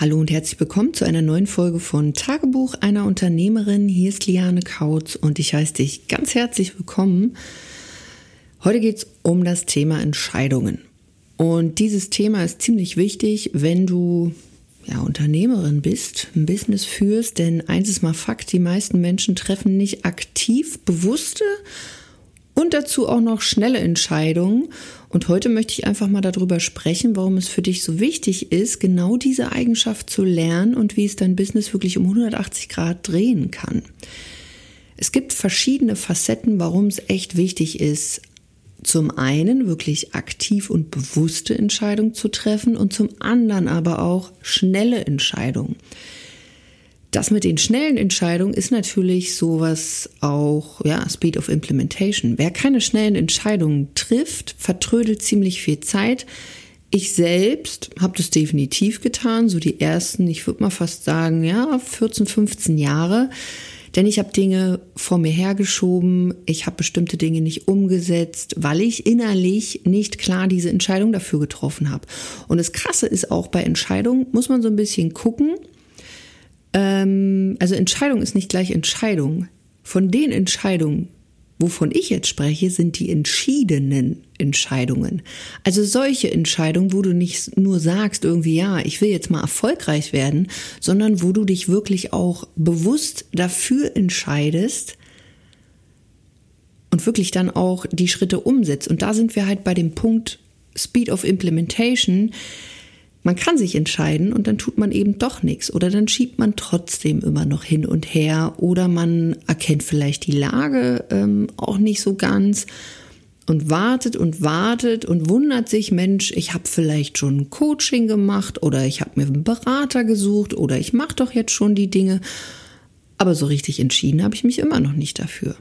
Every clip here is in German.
Hallo und herzlich willkommen zu einer neuen Folge von Tagebuch einer Unternehmerin. Hier ist Liane Kautz und ich heiße dich ganz herzlich willkommen. Heute geht es um das Thema Entscheidungen. Und dieses Thema ist ziemlich wichtig, wenn du ja, Unternehmerin bist, ein Business führst, denn eins ist mal Fakt, die meisten Menschen treffen nicht aktiv bewusste und dazu auch noch schnelle Entscheidungen. Und heute möchte ich einfach mal darüber sprechen, warum es für dich so wichtig ist, genau diese Eigenschaft zu lernen und wie es dein Business wirklich um 180 Grad drehen kann. Es gibt verschiedene Facetten, warum es echt wichtig ist, zum einen wirklich aktiv und bewusste Entscheidungen zu treffen und zum anderen aber auch schnelle Entscheidungen. Das mit den schnellen Entscheidungen ist natürlich sowas auch, ja, Speed of Implementation. Wer keine schnellen Entscheidungen trifft, vertrödelt ziemlich viel Zeit. Ich selbst habe das definitiv getan, so die ersten, ich würde mal fast sagen, ja, 14, 15 Jahre. Denn ich habe Dinge vor mir hergeschoben, ich habe bestimmte Dinge nicht umgesetzt, weil ich innerlich nicht klar diese Entscheidung dafür getroffen habe. Und das Krasse ist auch bei Entscheidungen, muss man so ein bisschen gucken, ähm, also Entscheidung ist nicht gleich Entscheidung. Von den Entscheidungen, wovon ich jetzt spreche, sind die entschiedenen Entscheidungen. Also solche Entscheidungen, wo du nicht nur sagst irgendwie, ja, ich will jetzt mal erfolgreich werden, sondern wo du dich wirklich auch bewusst dafür entscheidest und wirklich dann auch die Schritte umsetzt. Und da sind wir halt bei dem Punkt Speed of Implementation. Man kann sich entscheiden und dann tut man eben doch nichts oder dann schiebt man trotzdem immer noch hin und her oder man erkennt vielleicht die Lage ähm, auch nicht so ganz und wartet und wartet und wundert sich, Mensch, ich habe vielleicht schon ein Coaching gemacht oder ich habe mir einen Berater gesucht oder ich mache doch jetzt schon die Dinge, aber so richtig entschieden habe ich mich immer noch nicht dafür.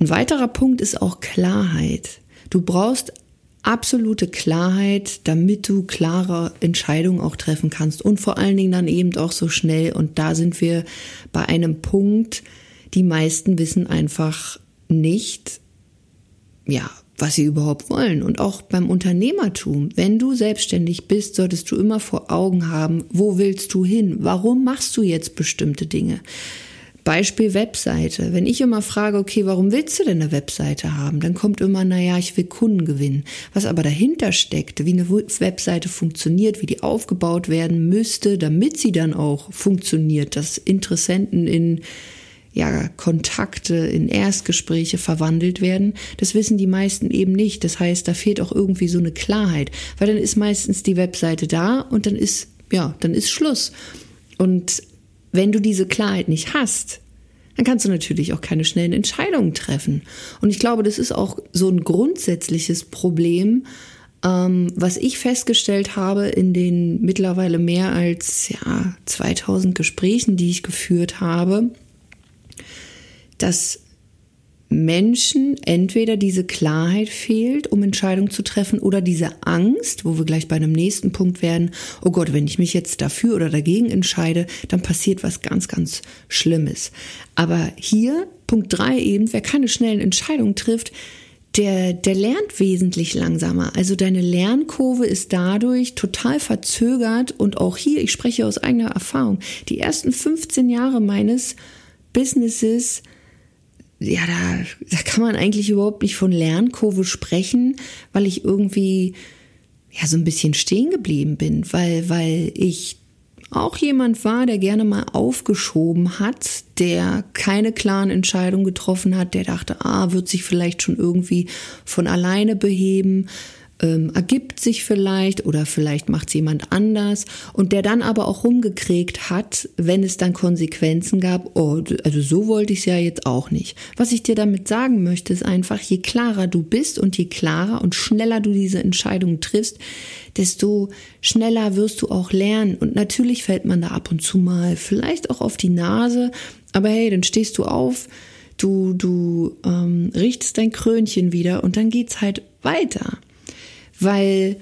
Ein weiterer Punkt ist auch Klarheit. Du brauchst absolute Klarheit, damit du klare Entscheidungen auch treffen kannst und vor allen Dingen dann eben auch so schnell. Und da sind wir bei einem Punkt, die meisten wissen einfach nicht, ja, was sie überhaupt wollen. Und auch beim Unternehmertum, wenn du selbstständig bist, solltest du immer vor Augen haben, wo willst du hin? Warum machst du jetzt bestimmte Dinge? Beispiel Webseite. Wenn ich immer frage, okay, warum willst du denn eine Webseite haben? Dann kommt immer, naja, ich will Kunden gewinnen. Was aber dahinter steckt, wie eine Webseite funktioniert, wie die aufgebaut werden müsste, damit sie dann auch funktioniert, dass Interessenten in ja, Kontakte in Erstgespräche verwandelt werden. Das wissen die meisten eben nicht. Das heißt, da fehlt auch irgendwie so eine Klarheit, weil dann ist meistens die Webseite da und dann ist, ja, dann ist Schluss. Und wenn du diese Klarheit nicht hast, dann kannst du natürlich auch keine schnellen Entscheidungen treffen. Und ich glaube, das ist auch so ein grundsätzliches Problem, ähm, was ich festgestellt habe in den mittlerweile mehr als ja, 2000 Gesprächen, die ich geführt habe, dass Menschen entweder diese Klarheit fehlt, um Entscheidungen zu treffen, oder diese Angst, wo wir gleich bei einem nächsten Punkt werden, oh Gott, wenn ich mich jetzt dafür oder dagegen entscheide, dann passiert was ganz, ganz Schlimmes. Aber hier, Punkt drei eben, wer keine schnellen Entscheidungen trifft, der, der lernt wesentlich langsamer. Also deine Lernkurve ist dadurch total verzögert und auch hier, ich spreche aus eigener Erfahrung, die ersten 15 Jahre meines Businesses ja, da, da kann man eigentlich überhaupt nicht von Lernkurve sprechen, weil ich irgendwie ja so ein bisschen stehen geblieben bin, weil, weil ich auch jemand war, der gerne mal aufgeschoben hat, der keine klaren Entscheidungen getroffen hat, der dachte, ah, wird sich vielleicht schon irgendwie von alleine beheben, ähm, ergibt sich vielleicht oder vielleicht macht es jemand anders und der dann aber auch rumgekriegt hat, wenn es dann Konsequenzen gab, oh, also so wollte ich es ja jetzt auch nicht. Was ich dir damit sagen möchte, ist einfach, je klarer du bist und je klarer und schneller du diese Entscheidung triffst, desto schneller wirst du auch lernen. Und natürlich fällt man da ab und zu mal vielleicht auch auf die Nase, aber hey, dann stehst du auf, du, du ähm, richtest dein Krönchen wieder und dann geht's halt weiter. Weil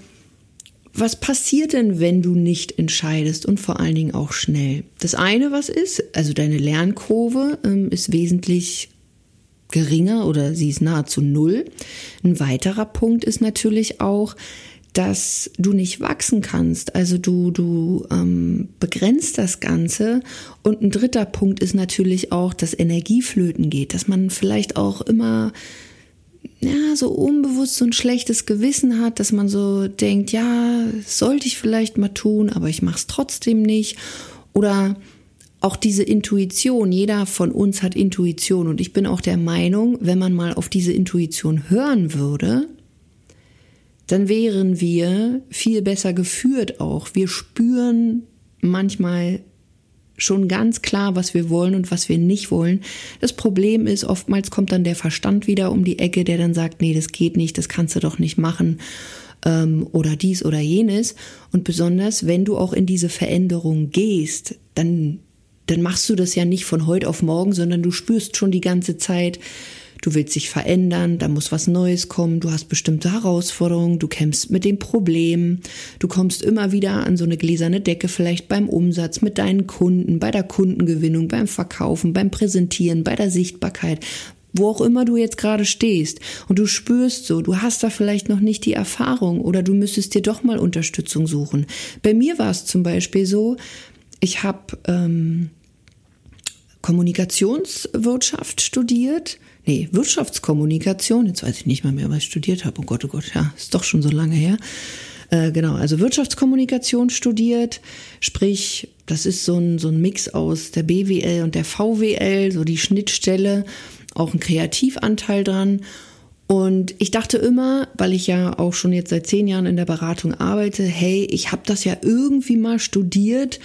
was passiert denn, wenn du nicht entscheidest und vor allen Dingen auch schnell? Das eine, was ist, also deine Lernkurve ähm, ist wesentlich geringer oder sie ist nahezu null. Ein weiterer Punkt ist natürlich auch, dass du nicht wachsen kannst. Also du, du ähm, begrenzt das Ganze. Und ein dritter Punkt ist natürlich auch, dass Energieflöten geht, dass man vielleicht auch immer ja, so unbewusst so ein schlechtes Gewissen hat, dass man so denkt, ja, sollte ich vielleicht mal tun, aber ich mache es trotzdem nicht. Oder auch diese Intuition, jeder von uns hat Intuition und ich bin auch der Meinung, wenn man mal auf diese Intuition hören würde, dann wären wir viel besser geführt auch. Wir spüren manchmal schon ganz klar, was wir wollen und was wir nicht wollen. Das Problem ist, oftmals kommt dann der Verstand wieder um die Ecke, der dann sagt, nee, das geht nicht, das kannst du doch nicht machen ähm, oder dies oder jenes. Und besonders, wenn du auch in diese Veränderung gehst, dann, dann machst du das ja nicht von heute auf morgen, sondern du spürst schon die ganze Zeit, du willst dich verändern, da muss was Neues kommen, du hast bestimmte Herausforderungen, du kämpfst mit dem Problem, du kommst immer wieder an so eine gläserne Decke, vielleicht beim Umsatz mit deinen Kunden, bei der Kundengewinnung, beim Verkaufen, beim Präsentieren, bei der Sichtbarkeit, wo auch immer du jetzt gerade stehst. Und du spürst so, du hast da vielleicht noch nicht die Erfahrung oder du müsstest dir doch mal Unterstützung suchen. Bei mir war es zum Beispiel so, ich habe ähm, Kommunikationswirtschaft studiert nee, Wirtschaftskommunikation, jetzt weiß ich nicht mal mehr, was ich studiert habe. Oh Gott, oh Gott, ja, ist doch schon so lange her. Äh, genau, also Wirtschaftskommunikation studiert, sprich, das ist so ein, so ein Mix aus der BWL und der VWL, so die Schnittstelle, auch ein Kreativanteil dran. Und ich dachte immer, weil ich ja auch schon jetzt seit zehn Jahren in der Beratung arbeite, hey, ich habe das ja irgendwie mal studiert,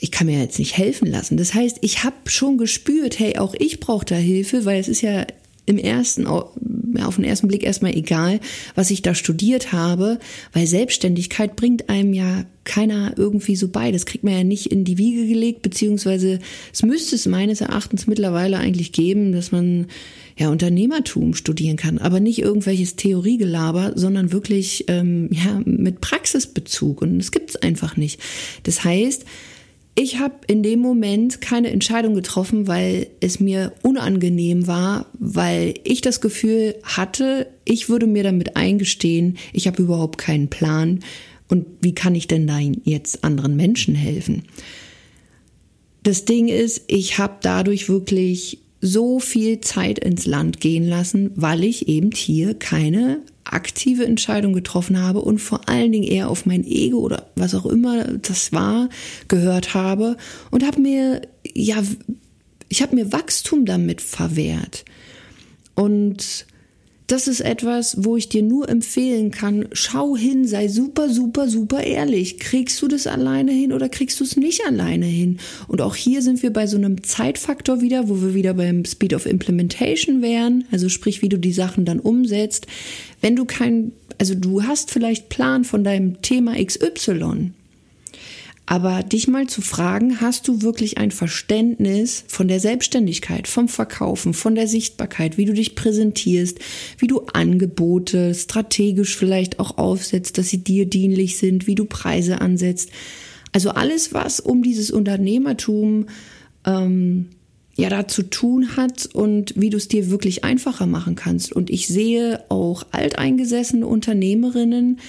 ich kann mir jetzt nicht helfen lassen. Das heißt, ich habe schon gespürt, hey, auch ich brauche da Hilfe, weil es ist ja im ersten, auf den ersten Blick erstmal egal, was ich da studiert habe, weil Selbstständigkeit bringt einem ja keiner irgendwie so bei. Das kriegt man ja nicht in die Wiege gelegt, beziehungsweise es müsste es meines Erachtens mittlerweile eigentlich geben, dass man ja Unternehmertum studieren kann, aber nicht irgendwelches Theoriegelaber, sondern wirklich ähm, ja mit Praxisbezug. Und das gibt es einfach nicht. Das heißt, ich habe in dem Moment keine Entscheidung getroffen, weil es mir unangenehm war, weil ich das Gefühl hatte, ich würde mir damit eingestehen, ich habe überhaupt keinen Plan und wie kann ich denn da jetzt anderen Menschen helfen? Das Ding ist, ich habe dadurch wirklich so viel Zeit ins Land gehen lassen, weil ich eben hier keine aktive Entscheidung getroffen habe und vor allen Dingen eher auf mein Ego oder was auch immer das war gehört habe und habe mir ja ich habe mir Wachstum damit verwehrt. Und das ist etwas, wo ich dir nur empfehlen kann, schau hin, sei super, super, super ehrlich. Kriegst du das alleine hin oder kriegst du es nicht alleine hin? Und auch hier sind wir bei so einem Zeitfaktor wieder, wo wir wieder beim Speed of Implementation wären, also sprich, wie du die Sachen dann umsetzt. Wenn du kein, also du hast vielleicht Plan von deinem Thema XY, aber dich mal zu fragen, hast du wirklich ein Verständnis von der Selbstständigkeit, vom Verkaufen, von der Sichtbarkeit, wie du dich präsentierst, wie du Angebote strategisch vielleicht auch aufsetzt, dass sie dir dienlich sind, wie du Preise ansetzt. Also alles, was um dieses Unternehmertum ähm, ja da zu tun hat und wie du es dir wirklich einfacher machen kannst. Und ich sehe auch alteingesessene Unternehmerinnen,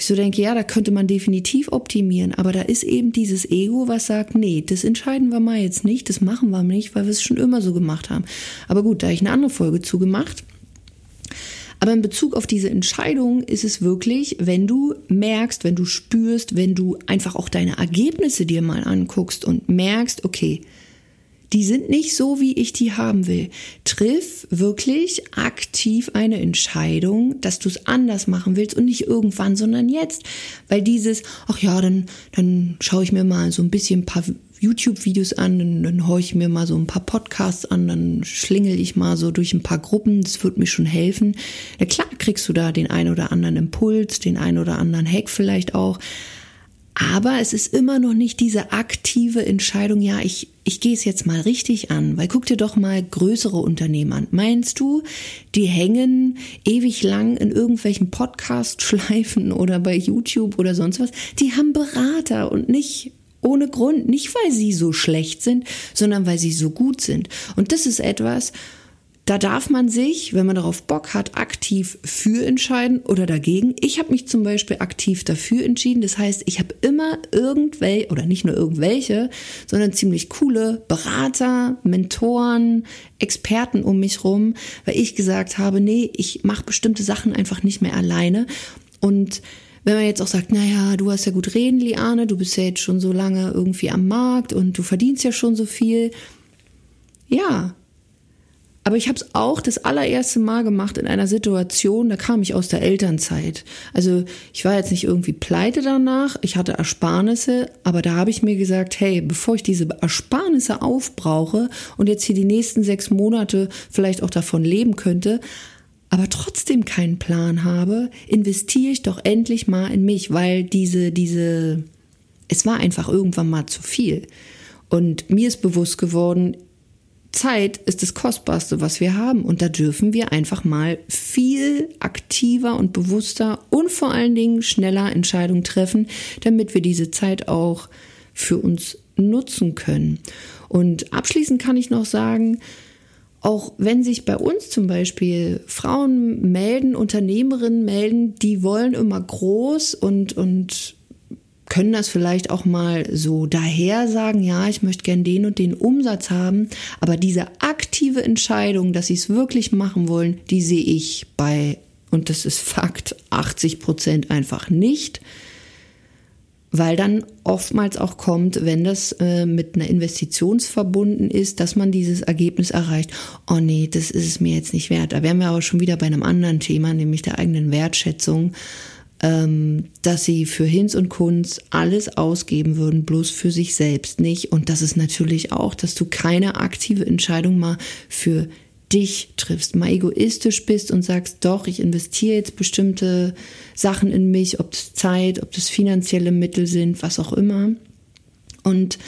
ich so denke, ja, da könnte man definitiv optimieren, aber da ist eben dieses Ego, was sagt, nee, das entscheiden wir mal jetzt nicht, das machen wir nicht, weil wir es schon immer so gemacht haben. Aber gut, da habe ich eine andere Folge zugemacht. Aber in Bezug auf diese Entscheidung ist es wirklich, wenn du merkst, wenn du spürst, wenn du einfach auch deine Ergebnisse dir mal anguckst und merkst, okay, die sind nicht so, wie ich die haben will. Triff wirklich aktiv eine Entscheidung, dass du es anders machen willst und nicht irgendwann, sondern jetzt. Weil dieses, ach ja, dann, dann schaue ich mir mal so ein bisschen ein paar YouTube-Videos an, dann, dann horche ich mir mal so ein paar Podcasts an, dann schlingel ich mal so durch ein paar Gruppen, das wird mir schon helfen. Ja klar kriegst du da den einen oder anderen Impuls, den einen oder anderen Hack vielleicht auch. Aber es ist immer noch nicht diese aktive Entscheidung, ja, ich, ich gehe es jetzt mal richtig an, weil guck dir doch mal größere Unternehmen an. Meinst du, die hängen ewig lang in irgendwelchen Podcast-Schleifen oder bei YouTube oder sonst was? Die haben Berater und nicht ohne Grund, nicht weil sie so schlecht sind, sondern weil sie so gut sind. Und das ist etwas, da darf man sich, wenn man darauf Bock hat, aktiv für entscheiden oder dagegen. Ich habe mich zum Beispiel aktiv dafür entschieden. Das heißt, ich habe immer irgendwelche, oder nicht nur irgendwelche, sondern ziemlich coole Berater, Mentoren, Experten um mich rum, weil ich gesagt habe, nee, ich mache bestimmte Sachen einfach nicht mehr alleine. Und wenn man jetzt auch sagt, naja, du hast ja gut reden, Liane, du bist ja jetzt schon so lange irgendwie am Markt und du verdienst ja schon so viel. Ja, aber ich habe es auch das allererste Mal gemacht in einer Situation, da kam ich aus der Elternzeit. Also ich war jetzt nicht irgendwie pleite danach, ich hatte Ersparnisse, aber da habe ich mir gesagt, hey, bevor ich diese Ersparnisse aufbrauche und jetzt hier die nächsten sechs Monate vielleicht auch davon leben könnte, aber trotzdem keinen Plan habe, investiere ich doch endlich mal in mich, weil diese, diese, es war einfach irgendwann mal zu viel. Und mir ist bewusst geworden, Zeit ist das Kostbarste, was wir haben. Und da dürfen wir einfach mal viel aktiver und bewusster und vor allen Dingen schneller Entscheidungen treffen, damit wir diese Zeit auch für uns nutzen können. Und abschließend kann ich noch sagen, auch wenn sich bei uns zum Beispiel Frauen melden, Unternehmerinnen melden, die wollen immer groß und, und können das vielleicht auch mal so daher sagen, ja, ich möchte gern den und den Umsatz haben, aber diese aktive Entscheidung, dass sie es wirklich machen wollen, die sehe ich bei, und das ist Fakt, 80 Prozent einfach nicht, weil dann oftmals auch kommt, wenn das äh, mit einer Investition verbunden ist, dass man dieses Ergebnis erreicht, oh nee, das ist es mir jetzt nicht wert. Da wären wir aber schon wieder bei einem anderen Thema, nämlich der eigenen Wertschätzung dass sie für Hinz und Kunz alles ausgeben würden, bloß für sich selbst nicht. Und das ist natürlich auch, dass du keine aktive Entscheidung mal für dich triffst, mal egoistisch bist und sagst, doch, ich investiere jetzt bestimmte Sachen in mich, ob das Zeit, ob das finanzielle Mittel sind, was auch immer. Und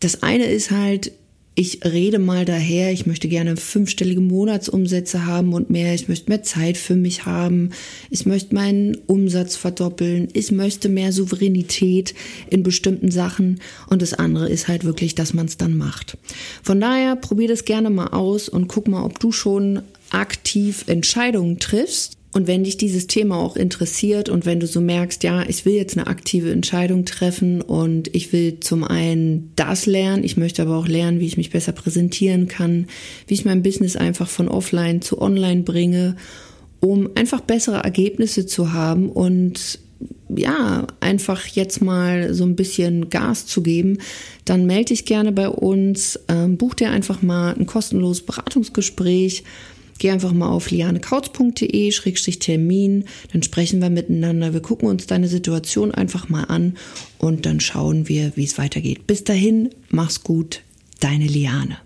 das eine ist halt, ich rede mal daher, ich möchte gerne fünfstellige Monatsumsätze haben und mehr, ich möchte mehr Zeit für mich haben, ich möchte meinen Umsatz verdoppeln, ich möchte mehr Souveränität in bestimmten Sachen. Und das andere ist halt wirklich, dass man es dann macht. Von daher probier das gerne mal aus und guck mal, ob du schon aktiv Entscheidungen triffst und wenn dich dieses Thema auch interessiert und wenn du so merkst, ja, ich will jetzt eine aktive Entscheidung treffen und ich will zum einen das lernen, ich möchte aber auch lernen, wie ich mich besser präsentieren kann, wie ich mein Business einfach von offline zu online bringe, um einfach bessere Ergebnisse zu haben und ja, einfach jetzt mal so ein bisschen Gas zu geben, dann melde dich gerne bei uns, ähm, buch dir einfach mal ein kostenloses Beratungsgespräch Geh einfach mal auf lianekautz.de-termin, dann sprechen wir miteinander. Wir gucken uns deine Situation einfach mal an und dann schauen wir, wie es weitergeht. Bis dahin, mach's gut, deine Liane.